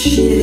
shit.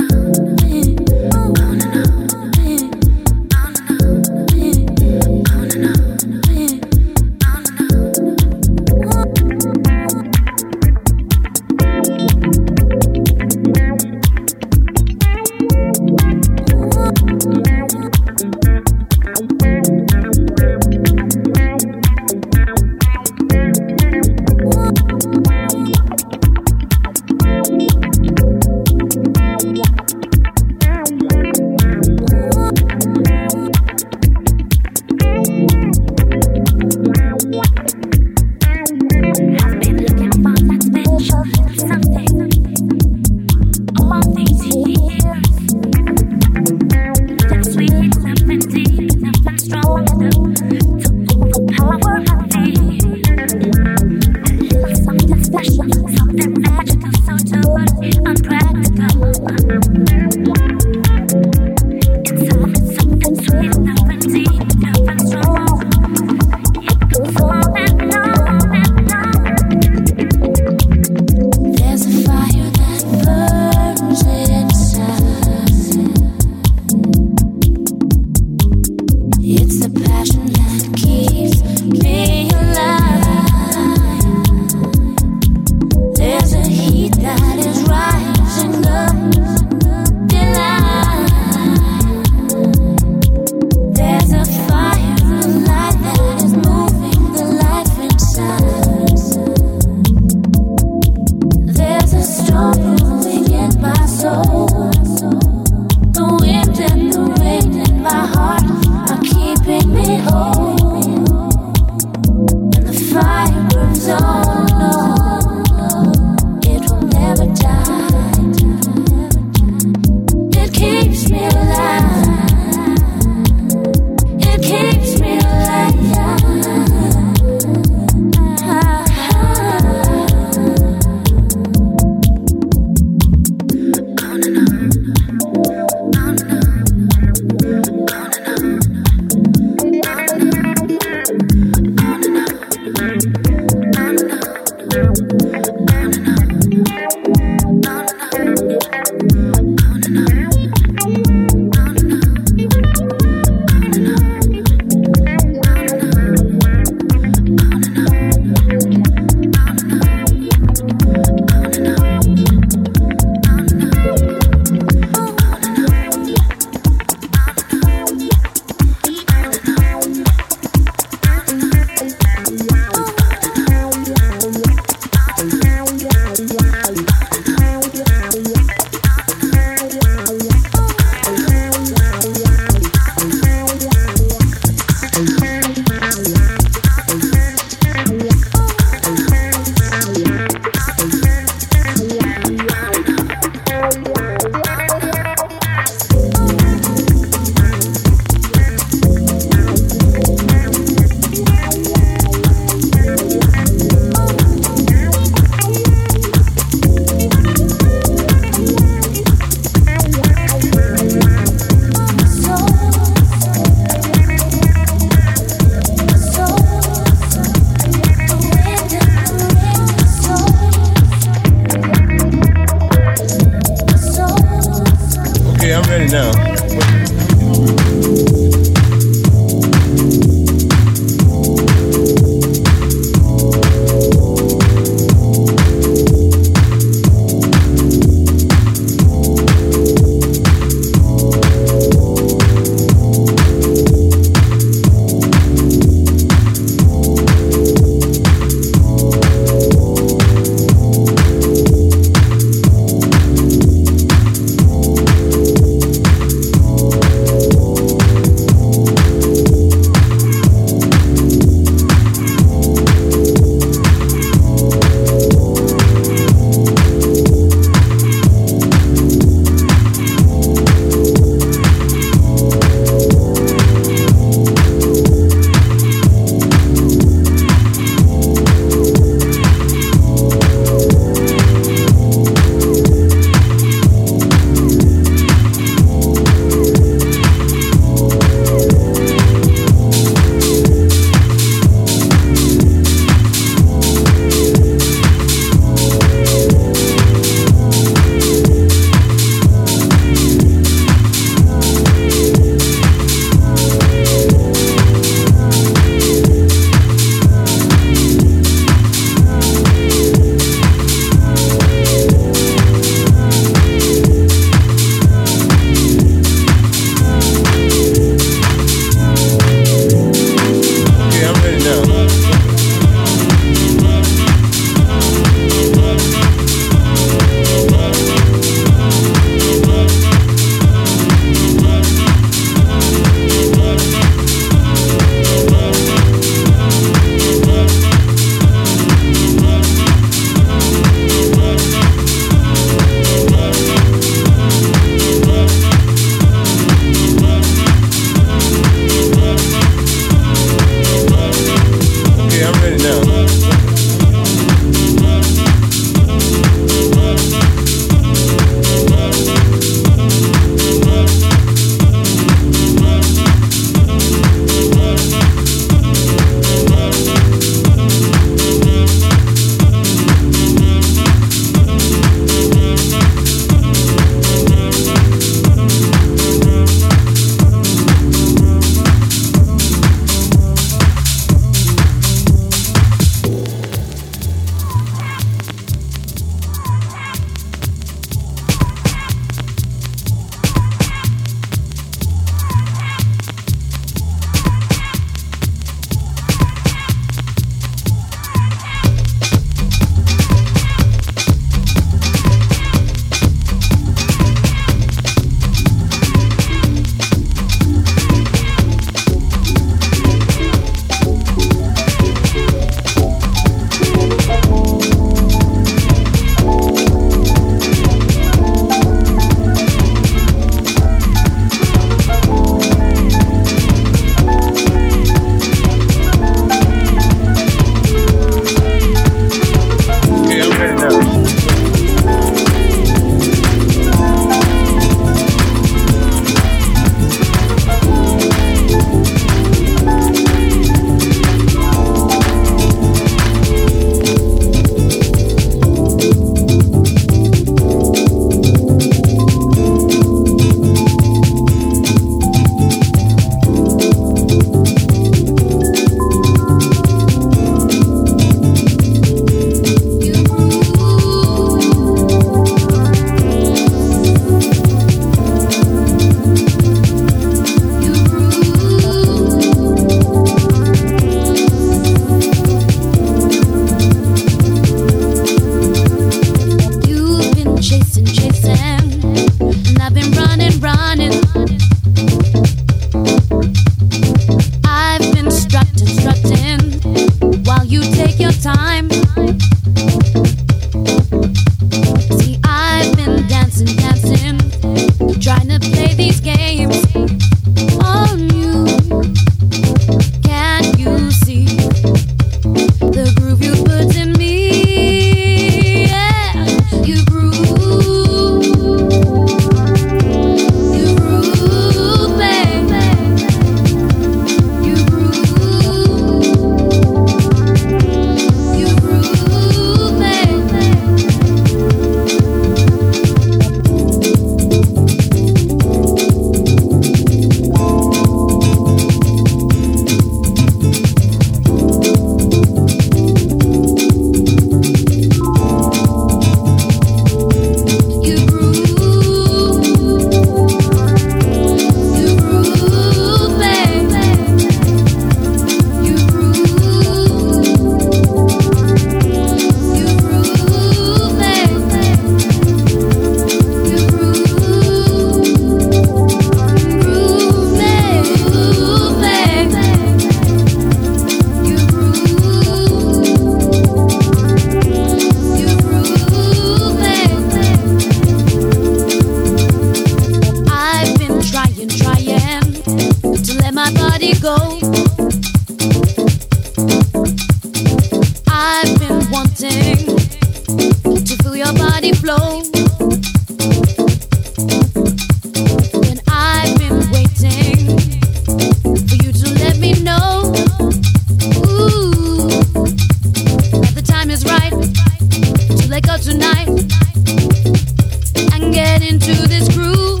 into this groove.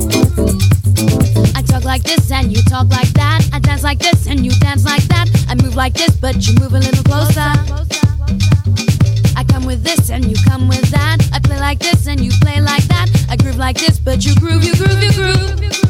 I talk like this and you talk like that. I dance like this and you dance like that. I move like this, but you move a little closer. I come with this and you come with that. I play like this and you play like that. I groove like this, but you groove, you groove, you groove. You groove.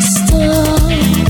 Stop.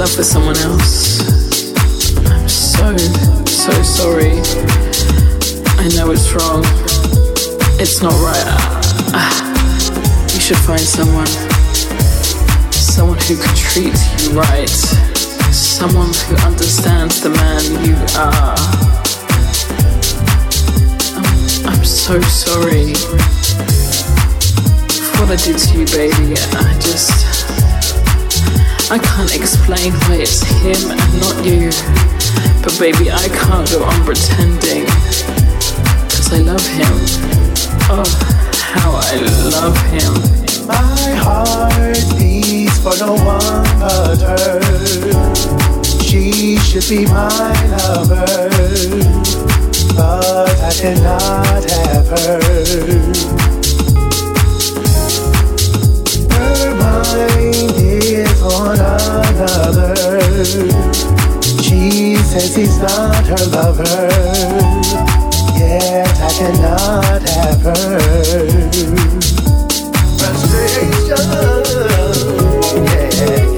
love for someone else. I'm so, so sorry. I know it's wrong. It's not right. Uh, you should find someone. Someone who can treat you right. Someone who understands the man you are. I'm, I'm so sorry for what I did to you, baby. I just. I can't explain why it's him and not you. But baby, I can't go on pretending. Cause I love him. Oh, how I love him. My heart beats for no one but her. She should be my lover. But I cannot have her. Is on another. She says he's not her lover, I cannot have her. Frustration, yeah.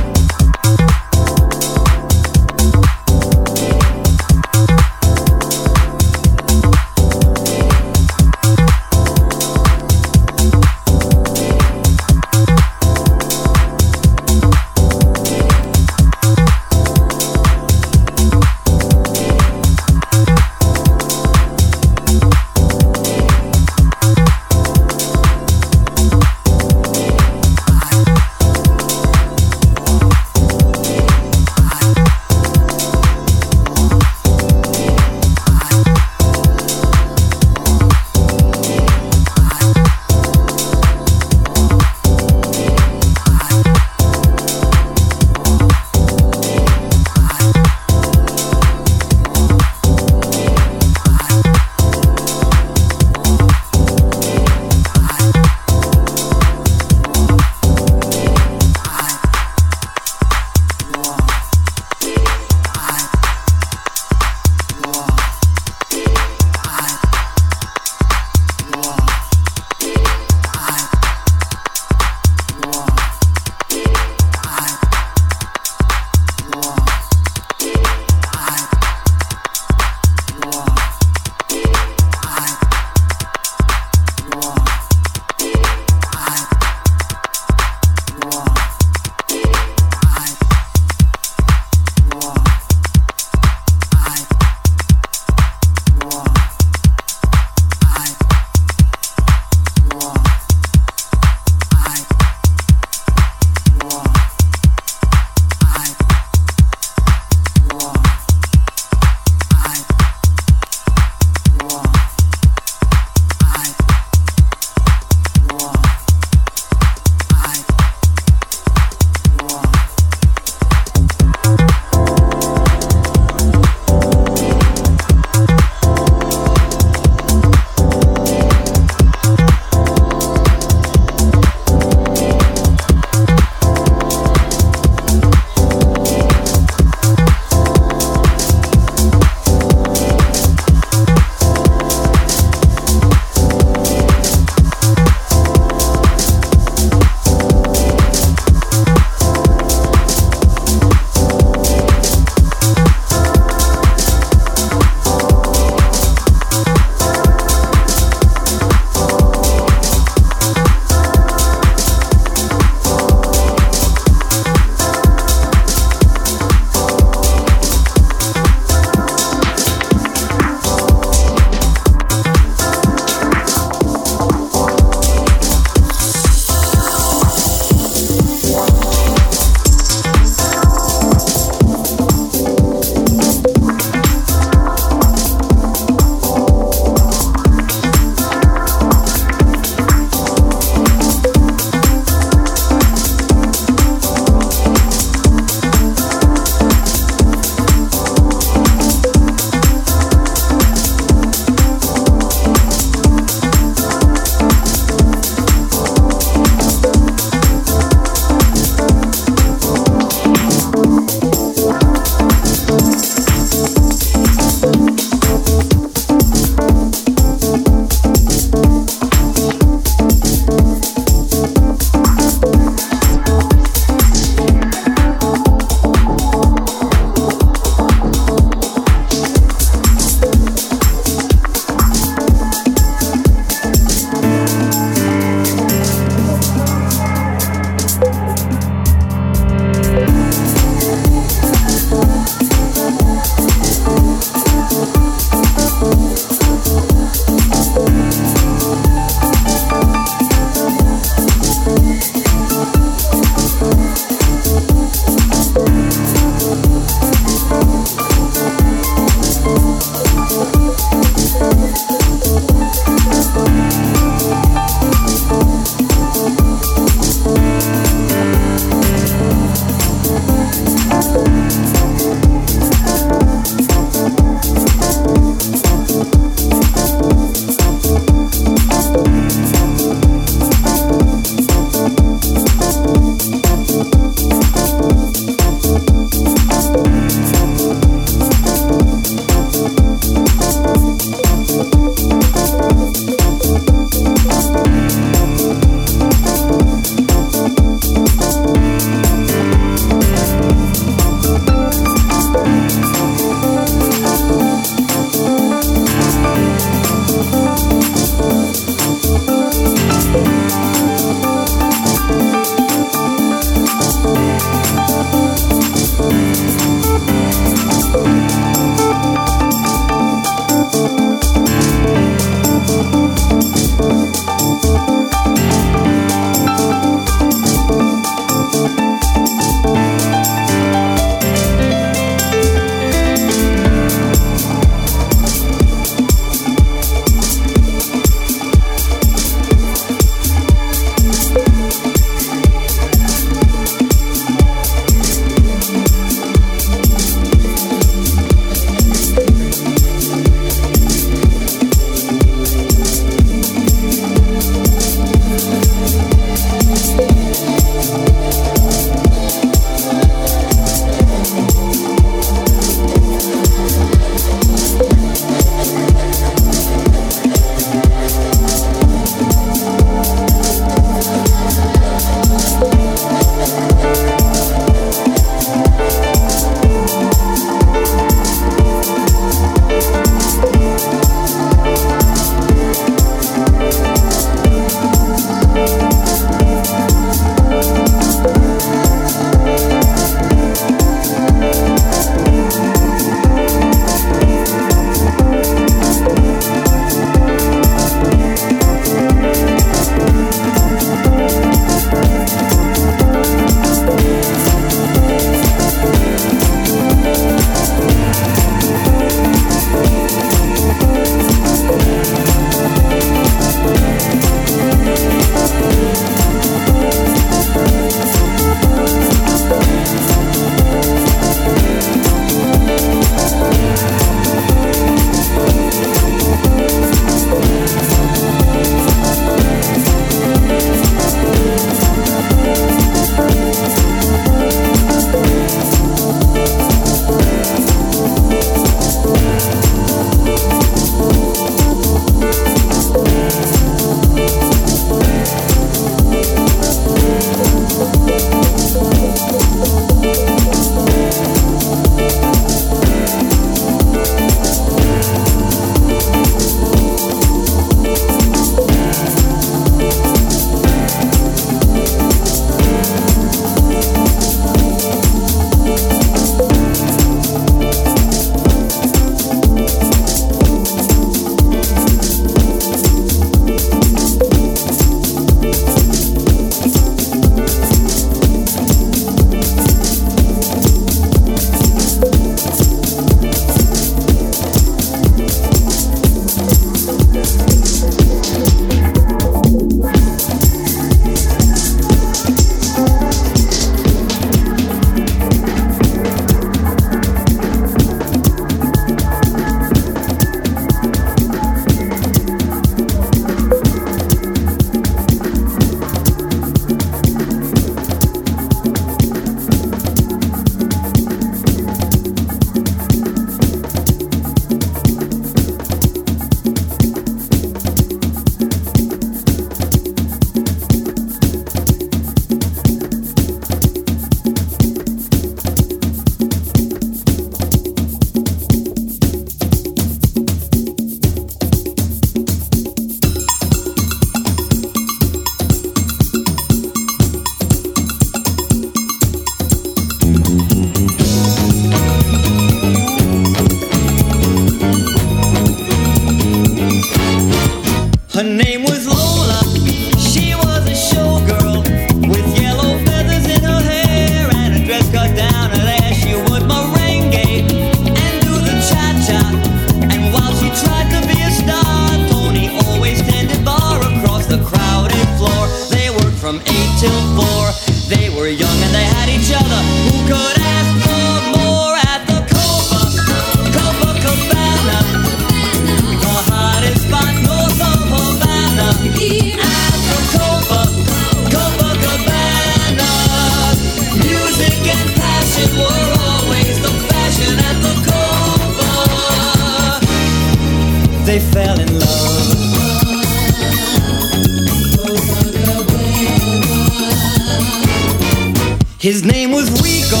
His name was Rico.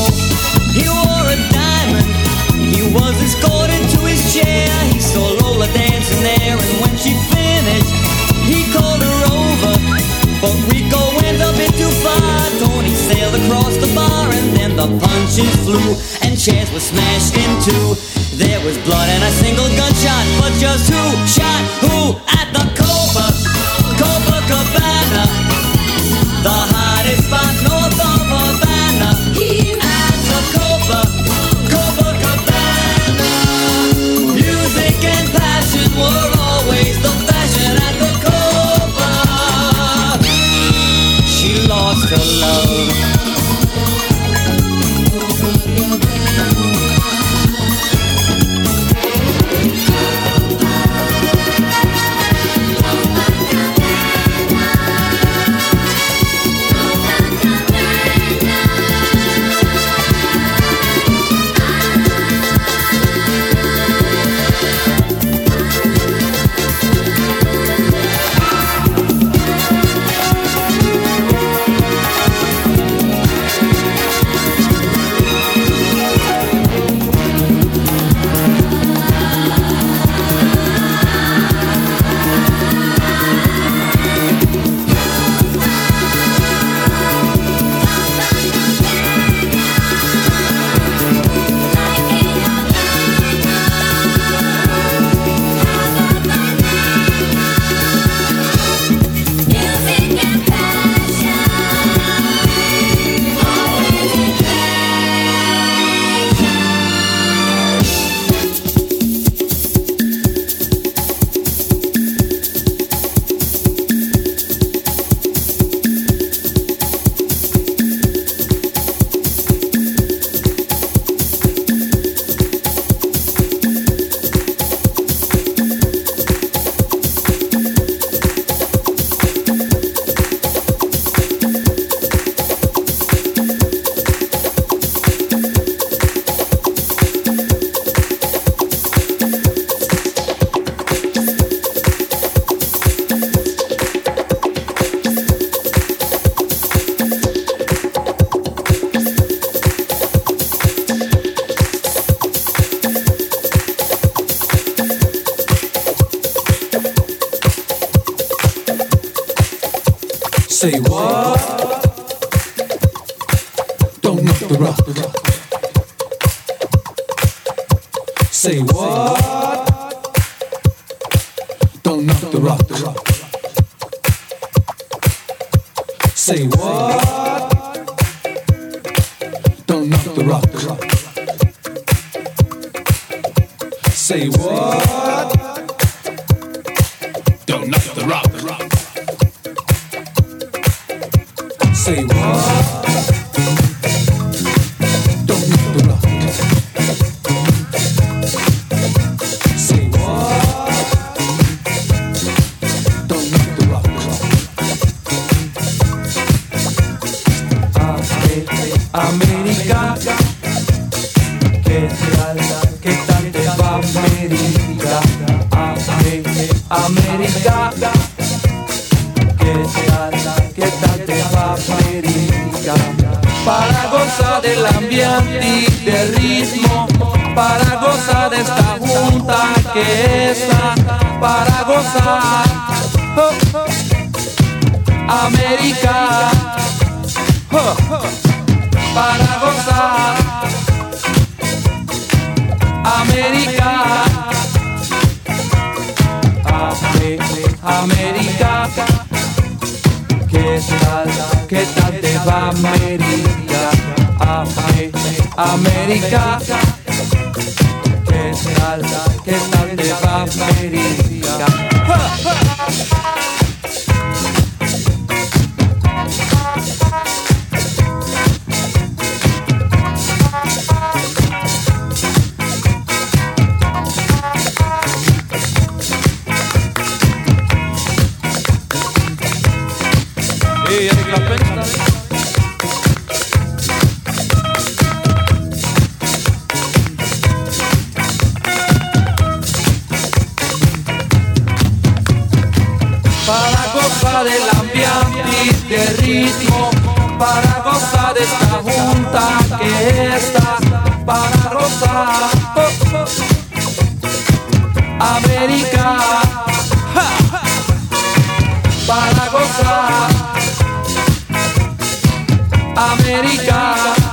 He wore a diamond. He was escorted to his chair. He saw Lola dancing there, and when she finished, he called her over. But Rico went a bit too far. Tony sailed across the bar, and then the punches flew, and chairs were smashed in two. There was blood and a single gunshot, but just who shot who? alone América, ja, para gozar. América.